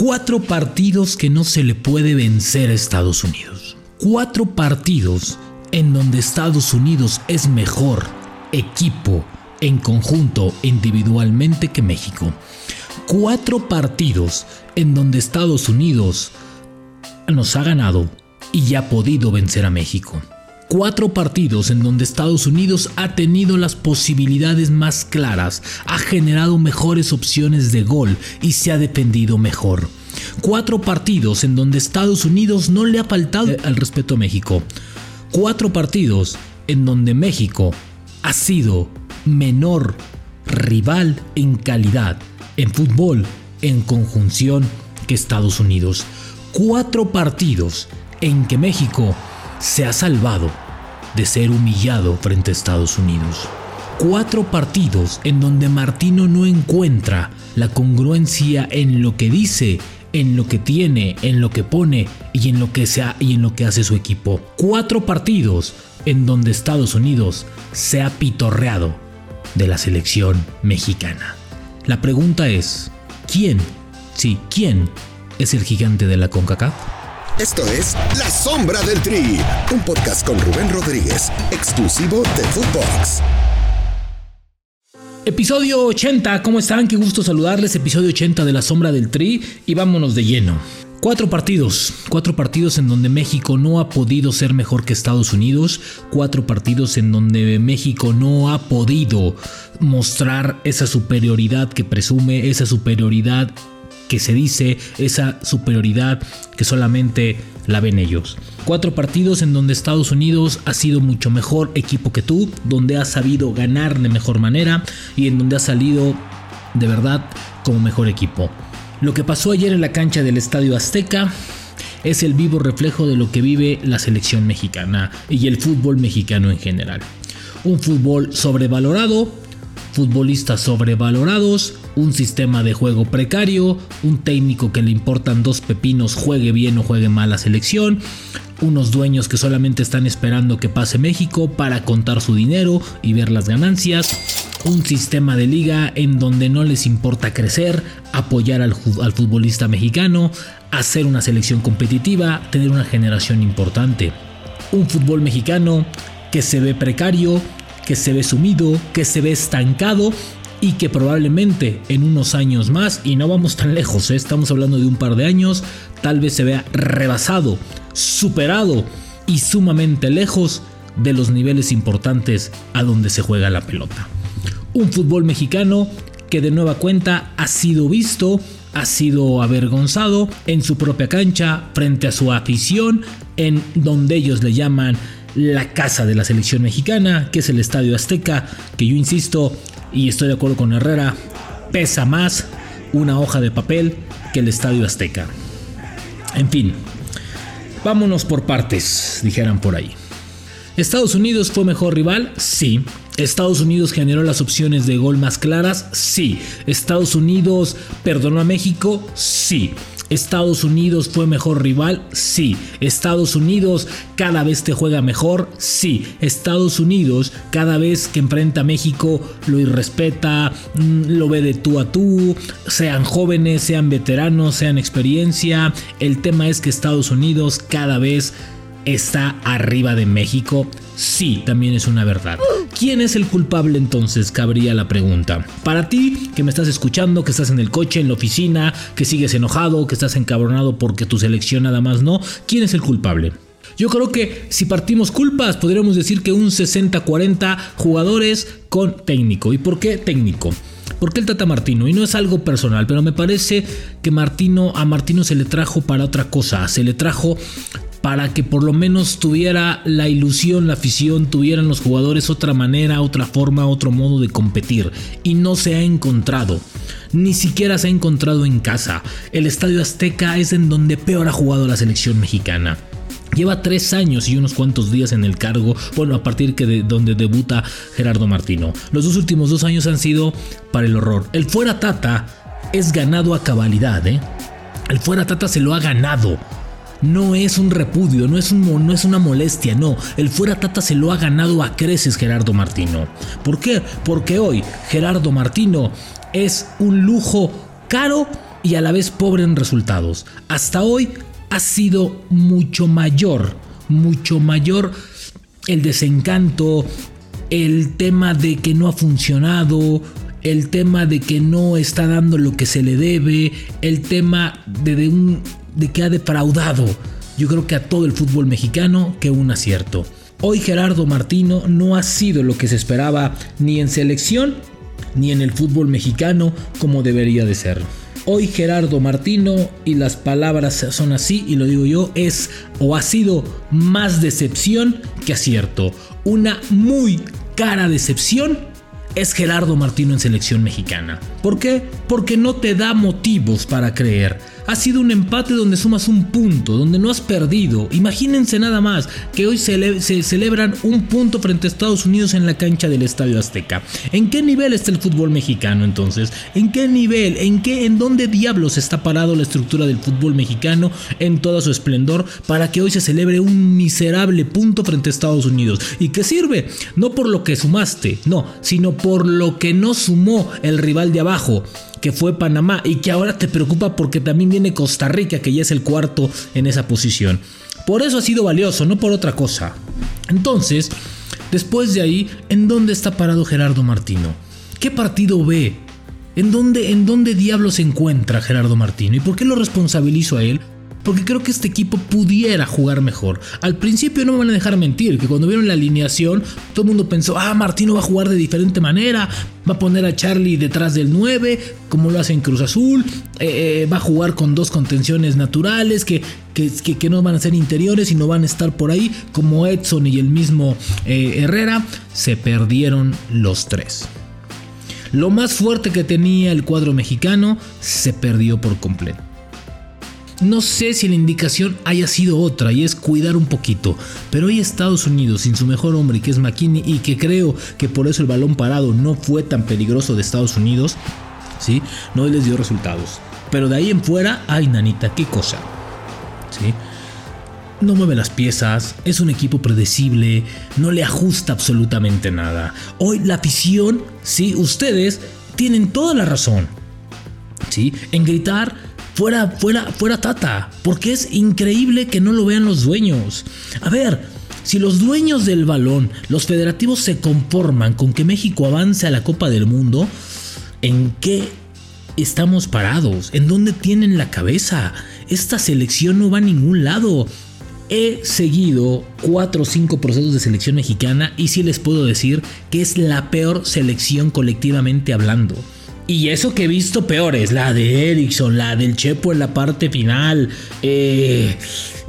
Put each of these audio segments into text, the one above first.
Cuatro partidos que no se le puede vencer a Estados Unidos. Cuatro partidos en donde Estados Unidos es mejor equipo en conjunto individualmente que México. Cuatro partidos en donde Estados Unidos nos ha ganado y ha podido vencer a México. Cuatro partidos en donde Estados Unidos ha tenido las posibilidades más claras, ha generado mejores opciones de gol y se ha defendido mejor. Cuatro partidos en donde Estados Unidos no le ha faltado al respeto a México. Cuatro partidos en donde México ha sido menor rival en calidad, en fútbol, en conjunción que Estados Unidos. Cuatro partidos en que México se ha salvado de ser humillado frente a Estados Unidos. Cuatro partidos en donde Martino no encuentra la congruencia en lo que dice, en lo que tiene, en lo que pone y en lo que, sea, y en lo que hace su equipo. Cuatro partidos en donde Estados Unidos se ha pitorreado de la selección mexicana. La pregunta es, ¿quién? Sí, ¿quién es el gigante de la CONCACAF? Esto es La Sombra del Tri, un podcast con Rubén Rodríguez, exclusivo de Footbox. Episodio 80, ¿cómo están? Qué gusto saludarles. Episodio 80 de La Sombra del Tri y vámonos de lleno. Cuatro partidos, cuatro partidos en donde México no ha podido ser mejor que Estados Unidos, cuatro partidos en donde México no ha podido mostrar esa superioridad que presume, esa superioridad que se dice, esa superioridad que solamente la ven ellos. Cuatro partidos en donde Estados Unidos ha sido mucho mejor equipo que tú, donde ha sabido ganar de mejor manera y en donde ha salido de verdad como mejor equipo. Lo que pasó ayer en la cancha del Estadio Azteca es el vivo reflejo de lo que vive la selección mexicana y el fútbol mexicano en general. Un fútbol sobrevalorado, futbolistas sobrevalorados, un sistema de juego precario, un técnico que le importan dos pepinos juegue bien o juegue mal la selección, unos dueños que solamente están esperando que pase México para contar su dinero y ver las ganancias, un sistema de liga en donde no les importa crecer, apoyar al, al futbolista mexicano, hacer una selección competitiva, tener una generación importante. Un fútbol mexicano que se ve precario, que se ve sumido, que se ve estancado y que probablemente en unos años más, y no vamos tan lejos, ¿eh? estamos hablando de un par de años, tal vez se vea rebasado, superado y sumamente lejos de los niveles importantes a donde se juega la pelota. Un fútbol mexicano que de nueva cuenta ha sido visto, ha sido avergonzado en su propia cancha, frente a su afición, en donde ellos le llaman la casa de la selección mexicana, que es el Estadio Azteca, que yo insisto, y estoy de acuerdo con Herrera, pesa más una hoja de papel que el Estadio Azteca. En fin, vámonos por partes, dijeran por ahí. ¿Estados Unidos fue mejor rival? Sí. ¿Estados Unidos generó las opciones de gol más claras? Sí. ¿Estados Unidos perdonó a México? Sí. ¿Estados Unidos fue mejor rival? Sí. ¿Estados Unidos cada vez te juega mejor? Sí. ¿Estados Unidos cada vez que enfrenta a México lo irrespeta, mm, lo ve de tú a tú, sean jóvenes, sean veteranos, sean experiencia? El tema es que Estados Unidos cada vez está arriba de México? Sí, también es una verdad. ¿Quién es el culpable entonces? Cabría la pregunta. Para ti, que me estás escuchando, que estás en el coche, en la oficina, que sigues enojado, que estás encabronado porque tu selección nada más no, ¿quién es el culpable? Yo creo que si partimos culpas, podríamos decir que un 60-40 jugadores con técnico. ¿Y por qué técnico? Porque el Tata Martino, y no es algo personal, pero me parece que Martino a Martino se le trajo para otra cosa, se le trajo para que por lo menos tuviera la ilusión, la afición, tuvieran los jugadores otra manera, otra forma, otro modo de competir. Y no se ha encontrado. Ni siquiera se ha encontrado en casa. El Estadio Azteca es en donde peor ha jugado la selección mexicana. Lleva tres años y unos cuantos días en el cargo, bueno, a partir de donde debuta Gerardo Martino. Los dos últimos dos años han sido para el horror. El fuera Tata es ganado a cabalidad, ¿eh? El fuera Tata se lo ha ganado no es un repudio, no es, un, no es una molestia, no. El fuera Tata se lo ha ganado a creces Gerardo Martino. ¿Por qué? Porque hoy Gerardo Martino es un lujo caro y a la vez pobre en resultados. Hasta hoy ha sido mucho mayor, mucho mayor el desencanto, el tema de que no ha funcionado, el tema de que no está dando lo que se le debe, el tema de, un, de que ha defraudado, yo creo que a todo el fútbol mexicano, que un acierto. Hoy Gerardo Martino no ha sido lo que se esperaba ni en selección ni en el fútbol mexicano como debería de ser. Hoy Gerardo Martino, y las palabras son así, y lo digo yo, es o ha sido más decepción que acierto. Una muy cara decepción es Gerardo Martino en selección mexicana. ¿Por qué? Porque no te da motivos para creer ha sido un empate donde sumas un punto, donde no has perdido. Imagínense nada más que hoy se, celebran un punto frente a Estados Unidos en la cancha del Estadio Azteca. ¿En qué nivel está el fútbol mexicano entonces? ¿En qué nivel? ¿En qué? ¿En dónde diablos está parado la estructura del fútbol mexicano en todo su esplendor para que hoy se celebre un miserable punto frente a Estados Unidos? ¿Y qué sirve? No por lo que sumaste, no, sino por lo que no sumó el rival de abajo que fue Panamá y que ahora te preocupa porque también viene Costa Rica, que ya es el cuarto en esa posición. Por eso ha sido valioso, no por otra cosa. Entonces, después de ahí, ¿en dónde está parado Gerardo Martino? ¿Qué partido ve? ¿En dónde, ¿En dónde diablos se encuentra Gerardo Martino? ¿Y por qué lo responsabilizo a él? Porque creo que este equipo pudiera jugar mejor. Al principio no me van a dejar mentir, que cuando vieron la alineación, todo el mundo pensó, ah, Martino va a jugar de diferente manera, va a poner a Charlie detrás del 9, como lo hace en Cruz Azul, eh, eh, va a jugar con dos contenciones naturales que, que, no van a ser interiores y no van a estar por ahí, como Edson y el mismo eh, Herrera, se perdieron los tres. Lo más fuerte que tenía el cuadro mexicano se perdió por completo. No sé si la indicación haya sido otra y es cuidar un poquito, pero hoy Estados Unidos sin su mejor hombre que es McKinney y que creo que por eso el balón parado no fue tan peligroso de Estados Unidos, ¿sí? No les dio resultados. Pero de ahí en fuera, ay nanita, qué cosa. ¿Sí? No mueve las piezas, es un equipo predecible, no le ajusta absolutamente nada. Hoy la afición, sí, ustedes tienen toda la razón. ¿Sí? En gritar fuera, fuera, fuera Tata, porque es increíble que no lo vean los dueños. A ver, si los dueños del balón, los federativos se conforman con que México avance a la Copa del Mundo, ¿en qué estamos parados? ¿En dónde tienen la cabeza? Esta selección no va a ningún lado. He seguido cuatro o cinco procesos de selección mexicana y sí les puedo decir que es la peor selección colectivamente hablando. Y eso que he visto peores, la de Ericsson, la del Chepo en la parte final. Eh,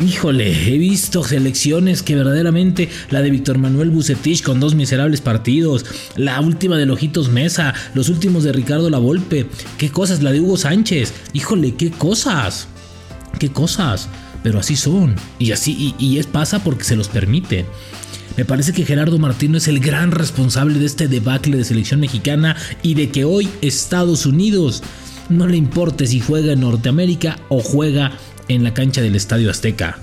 híjole, he visto selecciones que verdaderamente, la de Víctor Manuel Bucetich con dos miserables partidos, la última de Lojitos Mesa, los últimos de Ricardo Lavolpe, qué cosas, la de Hugo Sánchez, híjole, qué cosas, qué cosas, pero así son, y así, y es pasa porque se los permite. Me parece que Gerardo Martino es el gran responsable de este debacle de selección mexicana y de que hoy Estados Unidos no le importe si juega en Norteamérica o juega en la cancha del Estadio Azteca.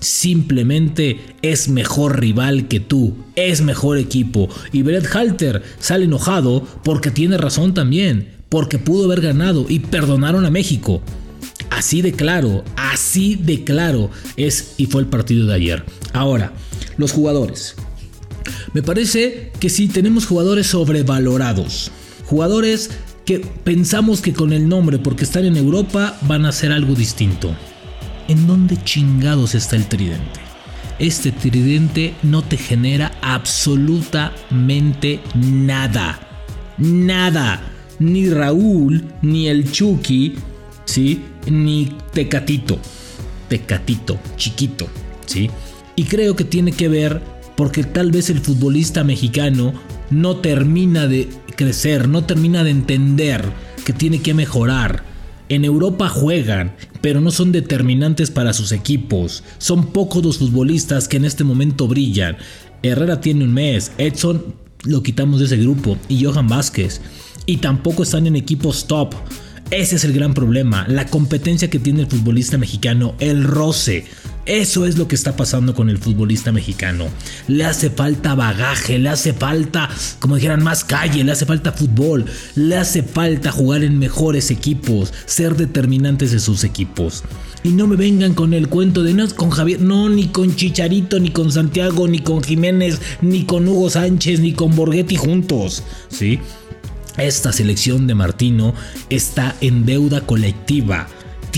Simplemente es mejor rival que tú, es mejor equipo. Y Brett Halter sale enojado porque tiene razón también, porque pudo haber ganado y perdonaron a México. Así de claro, así de claro es y fue el partido de ayer. Ahora, los jugadores. Me parece que sí tenemos jugadores sobrevalorados. Jugadores que pensamos que con el nombre, porque están en Europa, van a hacer algo distinto. ¿En dónde chingados está el tridente? Este tridente no te genera absolutamente nada. Nada. Ni Raúl, ni el Chucky, ¿sí? Ni Tecatito. Tecatito, chiquito, ¿sí? Y creo que tiene que ver porque tal vez el futbolista mexicano no termina de crecer, no termina de entender que tiene que mejorar. En Europa juegan, pero no son determinantes para sus equipos. Son pocos los futbolistas que en este momento brillan. Herrera tiene un mes, Edson lo quitamos de ese grupo y Johan Vázquez. Y tampoco están en equipos top. Ese es el gran problema, la competencia que tiene el futbolista mexicano, el roce Eso es lo que está pasando con el futbolista mexicano. Le hace falta bagaje, le hace falta, como dijeran, más calle, le hace falta fútbol, le hace falta jugar en mejores equipos, ser determinantes de sus equipos. Y no me vengan con el cuento de no es con Javier, no, ni con Chicharito, ni con Santiago, ni con Jiménez, ni con Hugo Sánchez, ni con Borghetti juntos. ¿Sí? Esta selección de Martino está en deuda colectiva.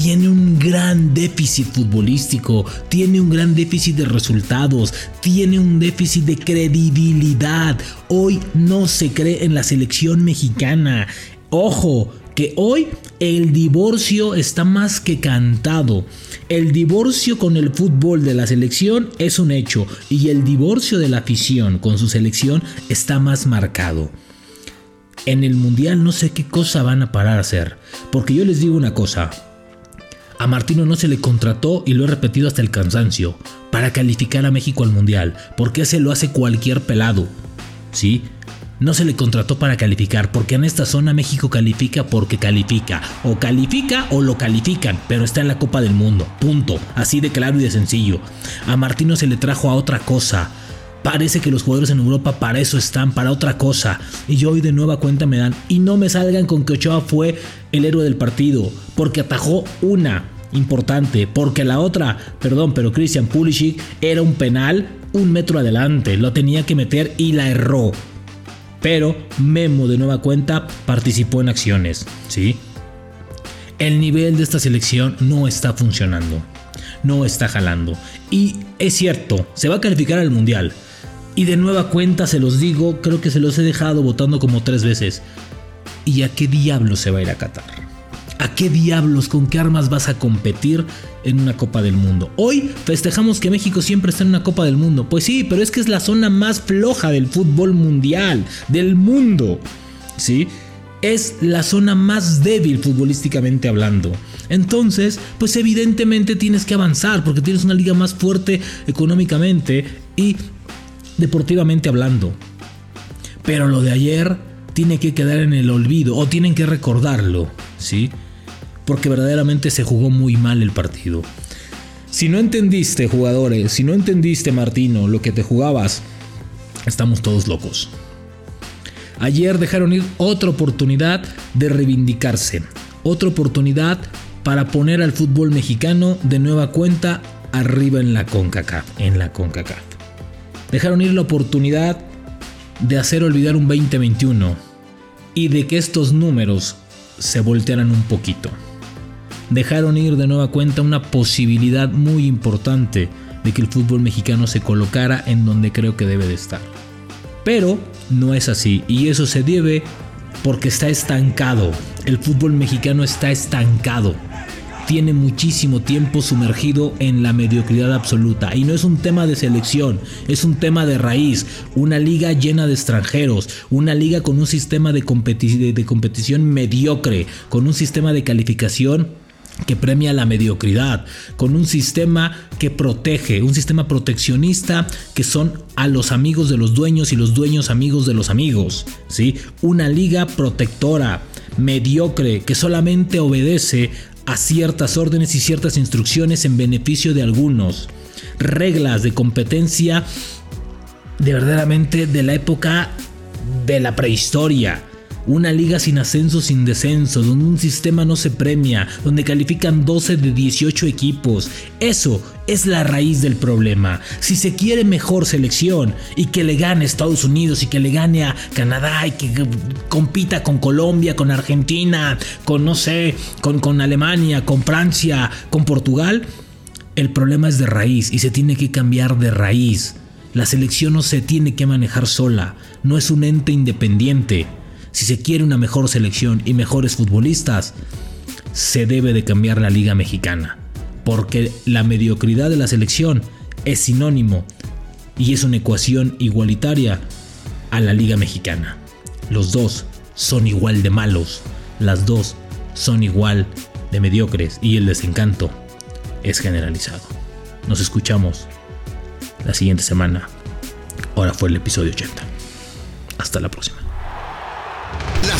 Tiene un gran déficit futbolístico, tiene un gran déficit de resultados, tiene un déficit de credibilidad. Hoy no se cree en la selección mexicana. Ojo, que hoy el divorcio está más que cantado. El divorcio con el fútbol de la selección es un hecho y el divorcio de la afición con su selección está más marcado en el Mundial no sé qué cosa van a parar a hacer. Porque yo les digo una cosa. A Martino no se le contrató, y lo he repetido hasta el cansancio, para calificar a México al Mundial, porque ese lo hace cualquier pelado. ¿Sí? No se le contrató para calificar, porque en esta zona México califica porque califica. O califica o lo califican, pero está en la Copa del Mundo. Punto. Así de claro y de sencillo. A Martino se le trajo a otra cosa Parece que los jugadores en Europa para eso están, para otra cosa. Y hoy de nueva cuenta me dan. Y no me salgan con que Ochoa fue el héroe del partido. Porque atajó una importante. Porque la otra, perdón, pero Christian Pulisic era un penal un metro adelante. Lo tenía que meter y la erró. Pero Memo de nueva cuenta participó en acciones. ¿Sí? El nivel de esta selección no está funcionando. No está jalando. Y es cierto, se va a calificar al Mundial. Y de nueva cuenta se los digo, creo que se los he dejado votando como tres veces. ¿Y a qué diablos se va a ir a Qatar? ¿A qué diablos, con qué armas vas a competir en una Copa del Mundo? Hoy festejamos que México siempre está en una Copa del Mundo. Pues sí, pero es que es la zona más floja del fútbol mundial, del mundo. ¿Sí? Es la zona más débil futbolísticamente hablando. Entonces, pues evidentemente tienes que avanzar porque tienes una liga más fuerte económicamente y deportivamente hablando. Pero lo de ayer tiene que quedar en el olvido o tienen que recordarlo, ¿sí? Porque verdaderamente se jugó muy mal el partido. Si no entendiste, jugadores, si no entendiste, Martino, lo que te jugabas, estamos todos locos. Ayer dejaron ir otra oportunidad de reivindicarse, otra oportunidad para poner al fútbol mexicano de nueva cuenta arriba en la CONCACAF, en la CONCACAF. Dejaron ir la oportunidad de hacer olvidar un 2021 y de que estos números se voltearan un poquito. Dejaron ir de nueva cuenta una posibilidad muy importante de que el fútbol mexicano se colocara en donde creo que debe de estar. Pero no es así y eso se debe porque está estancado. El fútbol mexicano está estancado tiene muchísimo tiempo sumergido en la mediocridad absoluta. Y no es un tema de selección, es un tema de raíz. Una liga llena de extranjeros, una liga con un sistema de, competición mediocre, con un sistema de calificación que premia la mediocridad, con un sistema que protege, un sistema proteccionista que son a los amigos de los dueños y los dueños amigos de los amigos, ¿sí? Una liga protectora, mediocre, que solamente obedece a ciertas órdenes y ciertas instrucciones en beneficio de algunos. Reglas de competencia de verdaderamente de la época de la prehistoria. Una liga sin ascenso, sin descenso, donde un sistema no se premia, donde califican 12 de 18 equipos. Eso es la raíz del problema. Si se quiere mejor selección y que le gane a Estados Unidos y que le gane a Canadá y que compita con Colombia, con Argentina, con no sé, con, con Alemania, con Francia, con Portugal, el problema es de raíz y se tiene que cambiar de raíz. La selección no se tiene que manejar sola, no es un ente independiente. Si se quiere una mejor selección y mejores futbolistas, se debe de cambiar la liga mexicana, porque la mediocridad de la selección es sinónimo y es una ecuación igualitaria a la liga mexicana. Los dos son igual de malos, las dos son igual de mediocres y el desencanto es generalizado. Nos escuchamos la siguiente semana. Ahora fue el episodio 80. Hasta la próxima.